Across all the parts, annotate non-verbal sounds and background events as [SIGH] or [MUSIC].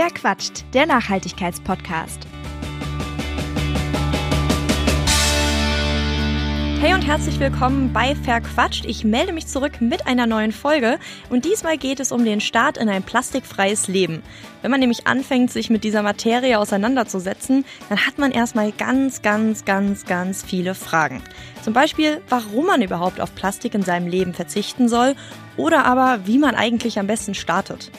Wer quatscht? Der Nachhaltigkeitspodcast. Hey und herzlich willkommen bei Verquatscht. Ich melde mich zurück mit einer neuen Folge und diesmal geht es um den Start in ein plastikfreies Leben. Wenn man nämlich anfängt, sich mit dieser Materie auseinanderzusetzen, dann hat man erstmal ganz, ganz, ganz, ganz viele Fragen. Zum Beispiel, warum man überhaupt auf Plastik in seinem Leben verzichten soll oder aber, wie man eigentlich am besten startet.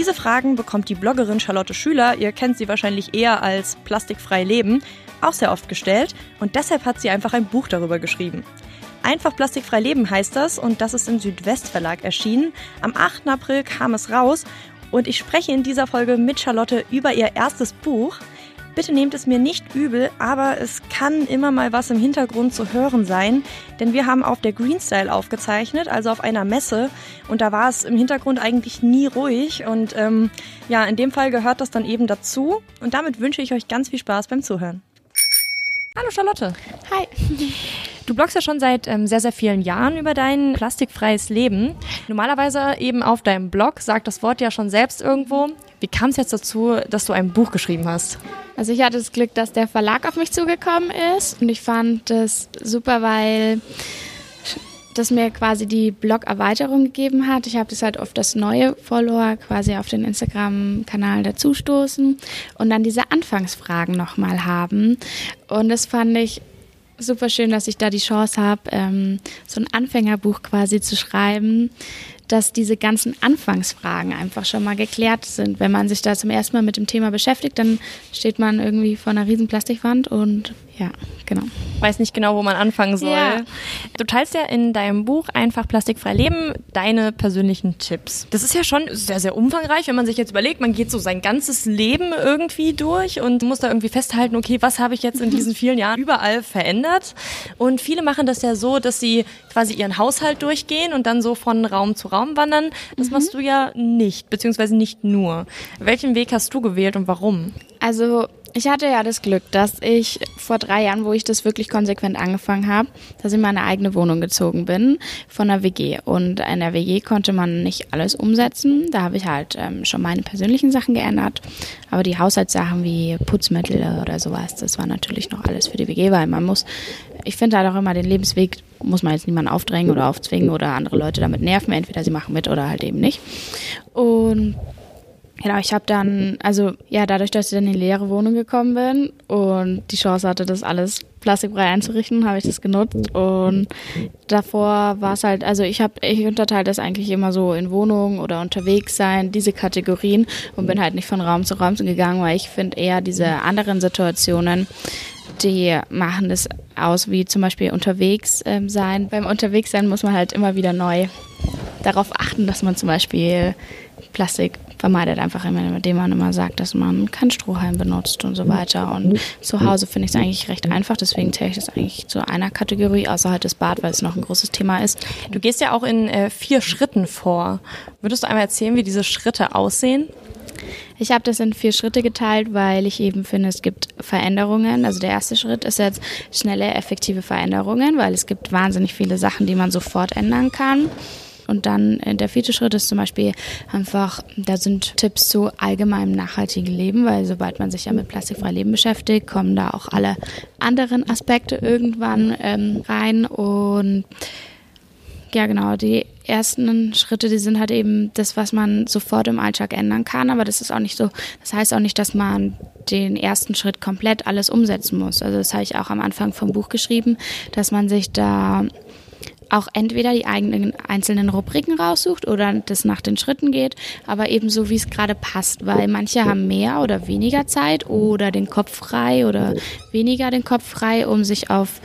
Diese Fragen bekommt die Bloggerin Charlotte Schüler, ihr kennt sie wahrscheinlich eher als Plastikfrei Leben, auch sehr oft gestellt und deshalb hat sie einfach ein Buch darüber geschrieben. Einfach plastikfrei leben heißt das und das ist im Südwestverlag erschienen. Am 8. April kam es raus und ich spreche in dieser Folge mit Charlotte über ihr erstes Buch. Bitte nehmt es mir nicht übel, aber es kann immer mal was im Hintergrund zu hören sein, denn wir haben auf der Greenstyle aufgezeichnet, also auf einer Messe, und da war es im Hintergrund eigentlich nie ruhig. Und ähm, ja, in dem Fall gehört das dann eben dazu. Und damit wünsche ich euch ganz viel Spaß beim Zuhören. Hallo Charlotte. Hi. [LAUGHS] Du bloggst ja schon seit ähm, sehr, sehr vielen Jahren über dein plastikfreies Leben. Normalerweise eben auf deinem Blog sagt das Wort ja schon selbst irgendwo. Wie kam es jetzt dazu, dass du ein Buch geschrieben hast? Also ich hatte das Glück, dass der Verlag auf mich zugekommen ist und ich fand das super, weil das mir quasi die Blog-Erweiterung gegeben hat. Ich habe das halt auf das neue Follower quasi auf den Instagram-Kanal dazustoßen und dann diese Anfangsfragen nochmal haben. Und das fand ich super schön, dass ich da die Chance habe, ähm, so ein Anfängerbuch quasi zu schreiben, dass diese ganzen Anfangsfragen einfach schon mal geklärt sind. Wenn man sich da zum ersten Mal mit dem Thema beschäftigt, dann steht man irgendwie vor einer riesen Plastikwand und ja, genau. Weiß nicht genau, wo man anfangen soll. Ja. Du teilst ja in deinem Buch Einfach plastikfrei leben deine persönlichen Tipps. Das ist ja schon sehr, sehr umfangreich, wenn man sich jetzt überlegt, man geht so sein ganzes Leben irgendwie durch und muss da irgendwie festhalten, okay, was habe ich jetzt in diesen vielen Jahren überall verändert? Und viele machen das ja so, dass sie quasi ihren Haushalt durchgehen und dann so von Raum zu Raum wandern. Das mhm. machst du ja nicht, beziehungsweise nicht nur. Welchen Weg hast du gewählt und warum? Also ich hatte ja das Glück, dass ich vor drei Jahren, wo ich das wirklich konsequent angefangen habe, dass ich in meine eigene Wohnung gezogen bin von der WG. Und in der WG konnte man nicht alles umsetzen. Da habe ich halt ähm, schon meine persönlichen Sachen geändert. Aber die Haushaltssachen wie Putzmittel oder sowas, das war natürlich noch alles für die WG, weil man muss, ich finde halt auch immer den Lebensweg, muss man jetzt niemanden aufdrängen oder aufzwingen oder andere Leute damit nerven. Entweder sie machen mit oder halt eben nicht. Und Genau, ich habe dann, also ja, dadurch, dass ich dann in die leere Wohnung gekommen bin und die Chance hatte, das alles plastikfrei einzurichten, habe ich das genutzt. Und davor war es halt, also ich habe, ich unterteile das eigentlich immer so in Wohnungen oder unterwegs sein, diese Kategorien und bin halt nicht von Raum zu Raum gegangen, weil ich finde eher diese anderen Situationen, die machen das aus, wie zum Beispiel unterwegs ähm, sein. Beim Unterwegssein muss man halt immer wieder neu darauf achten, dass man zum Beispiel Plastik vermeidet einfach immer, indem man immer sagt, dass man kein Strohhalm benutzt und so weiter. Und zu Hause finde ich es eigentlich recht einfach, deswegen zähle ich das eigentlich zu einer Kategorie außerhalb des Bad, weil es noch ein großes Thema ist. Du gehst ja auch in äh, vier Schritten vor. Würdest du einmal erzählen, wie diese Schritte aussehen? Ich habe das in vier Schritte geteilt, weil ich eben finde, es gibt Veränderungen. Also der erste Schritt ist jetzt schnelle, effektive Veränderungen, weil es gibt wahnsinnig viele Sachen, die man sofort ändern kann. Und dann äh, der vierte Schritt ist zum Beispiel einfach, da sind Tipps zu allgemeinem nachhaltigen Leben, weil sobald man sich ja mit plastikfrei Leben beschäftigt, kommen da auch alle anderen Aspekte irgendwann ähm, rein. Und ja, genau, die ersten Schritte, die sind halt eben das, was man sofort im Alltag ändern kann, aber das ist auch nicht so, das heißt auch nicht, dass man den ersten Schritt komplett alles umsetzen muss. Also das habe ich auch am Anfang vom Buch geschrieben, dass man sich da auch entweder die eigenen einzelnen Rubriken raussucht oder das nach den Schritten geht, aber ebenso wie es gerade passt, weil manche haben mehr oder weniger Zeit oder den Kopf frei oder weniger den Kopf frei, um sich auf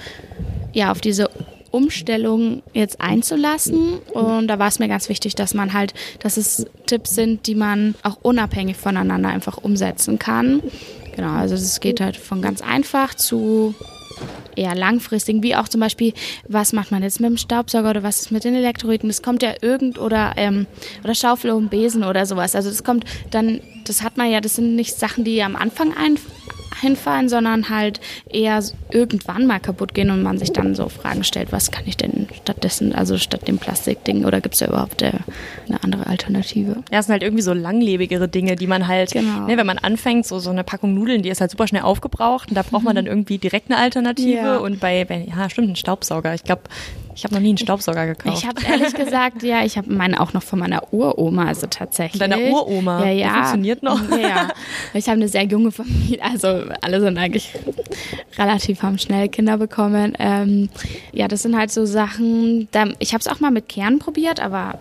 ja auf diese Umstellung jetzt einzulassen. Und da war es mir ganz wichtig, dass man halt, dass es Tipps sind, die man auch unabhängig voneinander einfach umsetzen kann. Genau, also es geht halt von ganz einfach zu eher langfristigen, wie auch zum Beispiel, was macht man jetzt mit dem Staubsauger oder was ist mit den Elektrolyten? Das kommt ja irgend oder ähm, oder Schaufel und Besen oder sowas. Also das kommt dann, das hat man ja, das sind nicht Sachen, die am Anfang ein, hinfallen, sondern halt eher irgendwann mal kaputt gehen und man sich dann so Fragen stellt, was kann ich denn stattdessen, also statt dem Plastikding oder gibt es da überhaupt eine andere Alternative? Ja, es sind halt irgendwie so langlebigere Dinge, die man halt, genau. ne, wenn man anfängt, so, so eine Packung Nudeln, die ist halt super schnell aufgebraucht und da braucht man mhm. dann irgendwie direkt eine Alternative ja. und bei, bei, ja stimmt, ein Staubsauger. Ich glaube, ich habe noch nie einen Staubsauger gekauft. Ich habe ehrlich [LAUGHS] gesagt, ja, ich habe meinen auch noch von meiner Uroma, also tatsächlich. Deiner Uroma? Ja, ja. Die funktioniert noch? Ja, [LAUGHS] Ich habe eine sehr junge Familie, also alle sind eigentlich relativ, haben schnell Kinder bekommen. Ähm, ja, das sind halt so Sachen, da, ich habe es auch mal mit Kern probiert, aber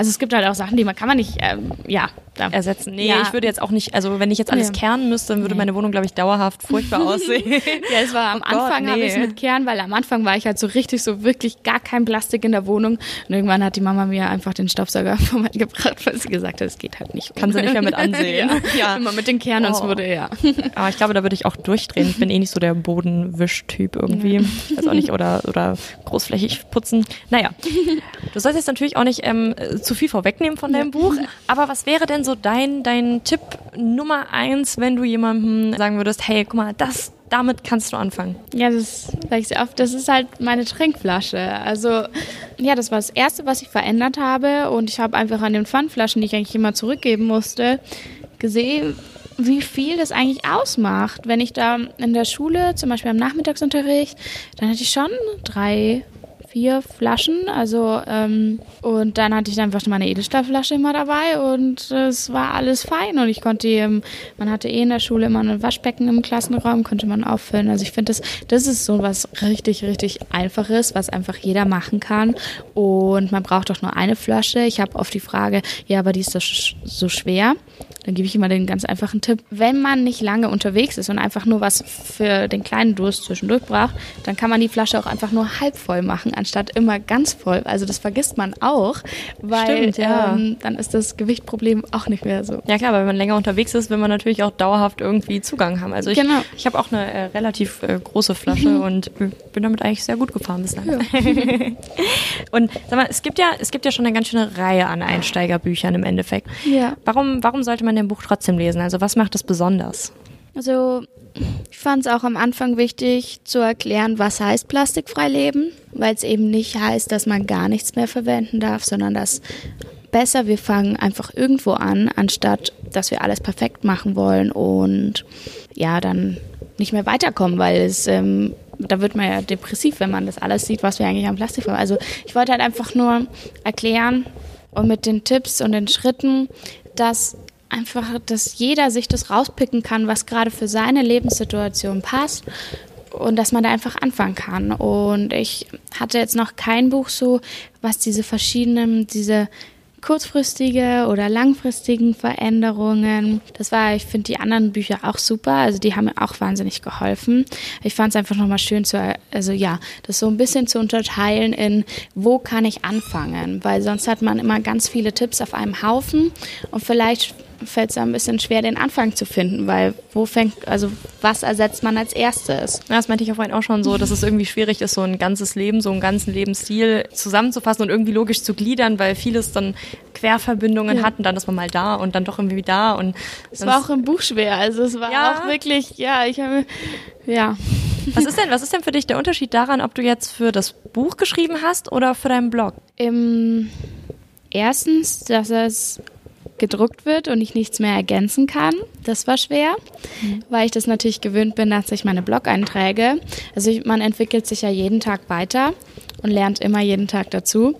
also es gibt halt auch Sachen, die man kann man nicht, ähm, ja, ersetzen. Nee, ja. ich würde jetzt auch nicht, also wenn ich jetzt alles nee. kernen müsste, dann würde nee. meine Wohnung, glaube ich, dauerhaft furchtbar [LAUGHS] aussehen. ja, es war am oh Anfang habe ich es mit Kern, weil am Anfang war ich halt so richtig so wirklich gar kein Plastik in der Wohnung. Und irgendwann hat die Mama mir einfach den Staubsauger [LAUGHS] vorbeigebracht, weil sie gesagt hat, es geht halt nicht. Kann sie nicht mehr mit [LAUGHS] ansehen. ja. ja. Immer mit den Kernen, oh. wurde ja. Aber ich glaube, da würde ich auch durchdrehen. Ich bin eh nicht so der Bodenwischtyp irgendwie. Ja. Ich weiß auch nicht, oder, oder großflächig putzen. Naja, du sollst jetzt natürlich auch nicht ähm, zu viel vorwegnehmen von deinem Buch. [LAUGHS] Aber was wäre denn so so dein, dein Tipp Nummer eins, wenn du jemandem sagen würdest, hey, guck mal, das, damit kannst du anfangen? Ja, das sage ich sehr oft. Das ist halt meine Trinkflasche. Also, ja, das war das Erste, was ich verändert habe. Und ich habe einfach an den Pfandflaschen, die ich eigentlich immer zurückgeben musste, gesehen, wie viel das eigentlich ausmacht. Wenn ich da in der Schule, zum Beispiel am Nachmittagsunterricht, dann hatte ich schon drei, vier Flaschen. Also ähm, und dann hatte ich einfach meine Edelstahlflasche immer dabei und es war alles fein und ich konnte ähm, man hatte eh in der Schule immer ein Waschbecken im Klassenraum, konnte man auffüllen. Also ich finde das, das ist so was richtig, richtig einfaches, was einfach jeder machen kann und man braucht doch nur eine Flasche. Ich habe oft die Frage, ja, aber die ist doch so schwer. Dann gebe ich immer den ganz einfachen Tipp. Wenn man nicht lange unterwegs ist und einfach nur was für den kleinen Durst zwischendurch braucht, dann kann man die Flasche auch einfach nur halb voll machen, anstatt immer ganz voll. Also das vergisst man auch, weil Stimmt, ja. ähm, dann ist das Gewichtproblem auch nicht mehr so. Ja klar, weil wenn man länger unterwegs ist, will man natürlich auch dauerhaft irgendwie Zugang haben. Also ich, genau. ich habe auch eine äh, relativ äh, große Flasche mhm. [LAUGHS] und bin damit eigentlich sehr gut gefahren bislang. Ja. [LAUGHS] und sag mal, es gibt ja, es gibt ja schon eine ganz schöne Reihe an Einsteigerbüchern im Endeffekt. Ja. Warum, warum sollte man dein Buch trotzdem lesen? Also was macht es besonders? Also ich fand es auch am Anfang wichtig zu erklären, was heißt plastikfrei leben, weil es eben nicht heißt, dass man gar nichts mehr verwenden darf, sondern dass besser wir fangen einfach irgendwo an, anstatt dass wir alles perfekt machen wollen und ja, dann nicht mehr weiterkommen, weil es ähm, da wird man ja depressiv, wenn man das alles sieht, was wir eigentlich am Plastik haben. Also ich wollte halt einfach nur erklären und mit den Tipps und den Schritten, dass einfach, dass jeder sich das rauspicken kann, was gerade für seine Lebenssituation passt und dass man da einfach anfangen kann. Und ich hatte jetzt noch kein Buch so, was diese verschiedenen, diese kurzfristige oder langfristigen Veränderungen. Das war, ich finde die anderen Bücher auch super. Also die haben mir auch wahnsinnig geholfen. Ich fand es einfach nochmal schön zu, also ja, das so ein bisschen zu unterteilen in, wo kann ich anfangen? Weil sonst hat man immer ganz viele Tipps auf einem Haufen und vielleicht fällt es ein bisschen schwer, den Anfang zu finden, weil wo fängt, also was ersetzt man als erstes? Ja, das meinte ich ja vorhin auch schon so, dass es irgendwie schwierig ist, so ein ganzes Leben, so einen ganzen Lebensstil zusammenzufassen und irgendwie logisch zu gliedern, weil vieles dann Querverbindungen ja. hat und dann ist man mal da und dann doch irgendwie da und es war auch im Buch schwer, also es war ja. auch wirklich, ja, ich habe, ja. Was ist denn, was ist denn für dich der Unterschied daran, ob du jetzt für das Buch geschrieben hast oder für deinen Blog? Im, erstens, dass es gedruckt wird und ich nichts mehr ergänzen kann. Das war schwer, mhm. weil ich das natürlich gewöhnt bin, dass ich meine Blog-Einträge, also ich, man entwickelt sich ja jeden Tag weiter und lernt immer jeden Tag dazu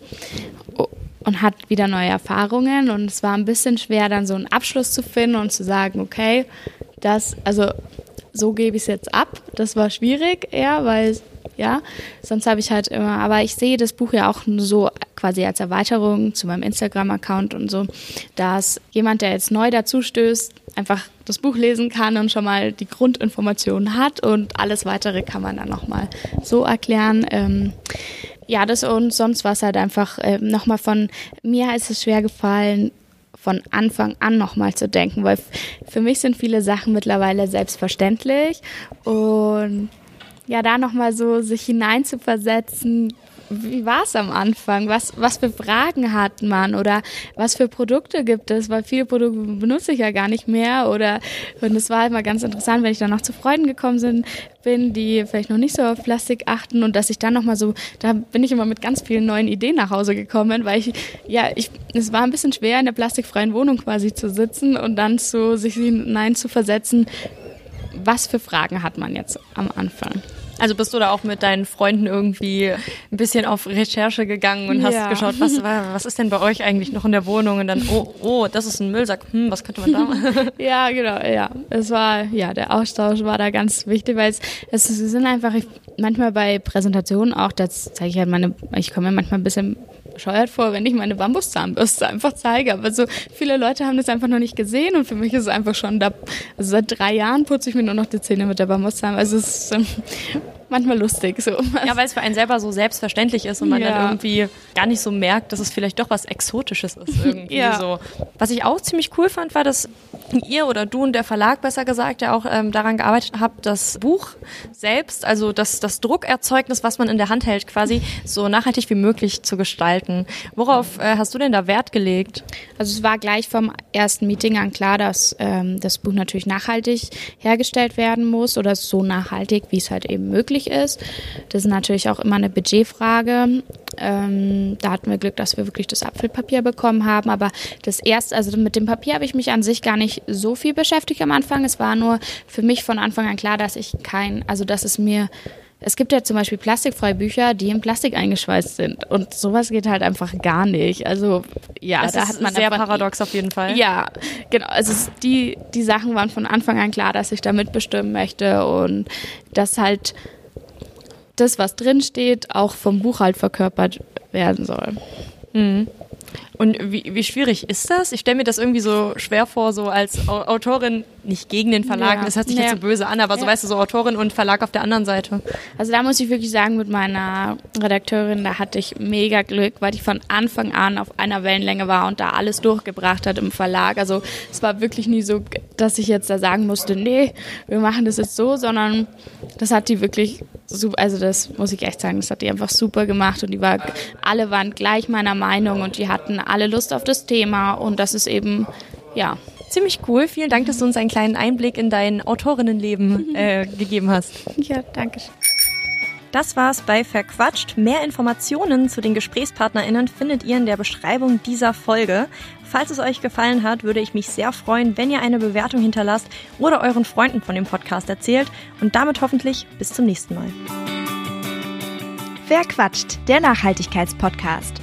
und hat wieder neue Erfahrungen und es war ein bisschen schwer, dann so einen Abschluss zu finden und zu sagen, okay, das, also so gebe ich es jetzt ab. Das war schwierig, eher, weil ja. Sonst habe ich halt immer, aber ich sehe das Buch ja auch so quasi als Erweiterung zu meinem Instagram-Account und so, dass jemand, der jetzt neu dazu stößt, einfach das Buch lesen kann und schon mal die Grundinformationen hat und alles weitere kann man dann nochmal so erklären. Ähm, ja, das und sonst war es halt einfach äh, nochmal von mir ist es schwer gefallen, von Anfang an nochmal zu denken, weil für mich sind viele Sachen mittlerweile selbstverständlich und ja, da nochmal so sich hineinzuversetzen, wie war es am Anfang? Was, was für Fragen hat man oder was für Produkte gibt es? Weil viele Produkte benutze ich ja gar nicht mehr oder und es war immer ganz interessant, wenn ich dann noch zu Freunden gekommen sind, bin, die vielleicht noch nicht so auf Plastik achten und dass ich dann nochmal so, da bin ich immer mit ganz vielen neuen Ideen nach Hause gekommen, weil ich, ja, ich, es war ein bisschen schwer in der plastikfreien Wohnung quasi zu sitzen und dann so sich hinein zu versetzen, was für Fragen hat man jetzt am Anfang? Also bist du da auch mit deinen Freunden irgendwie ein bisschen auf Recherche gegangen und hast ja. geschaut, was, was ist denn bei euch eigentlich noch in der Wohnung? Und dann, oh, oh, das ist ein Müllsack, hm, was könnte man da machen? [LAUGHS] ja, genau, ja. Es war, ja, der Austausch war da ganz wichtig, weil es, es sind einfach, ich, manchmal bei Präsentationen auch, das zeige ich halt meine, ich komme mir manchmal ein bisschen bescheuert vor, wenn ich meine Bambuszahnbürste einfach zeige. Aber so viele Leute haben das einfach noch nicht gesehen und für mich ist es einfach schon da. Also seit drei Jahren putze ich mir nur noch die Zähne mit der Bambuszahnbürste. Also es ist ähm, manchmal lustig so. Ja, weil es für einen selber so selbstverständlich ist und man ja. dann irgendwie gar nicht so merkt, dass es vielleicht doch was Exotisches ist irgendwie ja. so. Was ich auch ziemlich cool fand, war, dass ihr oder du und der Verlag besser gesagt ja auch ähm, daran gearbeitet habt, das Buch selbst, also das, das Druckerzeugnis, was man in der Hand hält, quasi so nachhaltig wie möglich zu gestalten. Worauf äh, hast du denn da Wert gelegt? Also es war gleich vom ersten Meeting an klar, dass ähm, das Buch natürlich nachhaltig hergestellt werden muss oder so nachhaltig, wie es halt eben möglich ist. Das ist natürlich auch immer eine Budgetfrage. Ähm, da hatten wir Glück, dass wir wirklich das Apfelpapier bekommen haben. Aber das erste, also mit dem Papier habe ich mich an sich gar nicht so viel beschäftigt am Anfang. Es war nur für mich von Anfang an klar, dass ich kein, also dass es mir es gibt ja zum Beispiel plastikfreie Bücher, die in Plastik eingeschweißt sind. Und sowas geht halt einfach gar nicht. Also, ja, das da hat man. Sehr paradox auf jeden Fall. Ja, genau. Also, die, die Sachen waren von Anfang an klar, dass ich da mitbestimmen möchte und dass halt das, was drinsteht, auch vom Buch halt verkörpert werden soll. Mhm. Und wie, wie schwierig ist das? Ich stelle mir das irgendwie so schwer vor, so als Autorin, nicht gegen den Verlag, ja. das hört sich ja. jetzt so böse an, aber so weißt du, so Autorin und Verlag auf der anderen Seite. Also da muss ich wirklich sagen, mit meiner Redakteurin, da hatte ich mega Glück, weil die von Anfang an auf einer Wellenlänge war und da alles durchgebracht hat im Verlag. Also es war wirklich nie so, dass ich jetzt da sagen musste, nee, wir machen das jetzt so, sondern das hat die wirklich super, also das muss ich echt sagen, das hat die einfach super gemacht und die war, alle waren gleich meiner Meinung und die hatten alle Lust auf das Thema und das ist eben, ja. Ziemlich cool. Vielen Dank, dass du uns einen kleinen Einblick in dein Autorinnenleben [LAUGHS] äh, gegeben hast. Ja, danke schön. Das war's bei Verquatscht. Mehr Informationen zu den GesprächspartnerInnen findet ihr in der Beschreibung dieser Folge. Falls es euch gefallen hat, würde ich mich sehr freuen, wenn ihr eine Bewertung hinterlasst oder euren Freunden von dem Podcast erzählt und damit hoffentlich bis zum nächsten Mal. Verquatscht, der Nachhaltigkeitspodcast.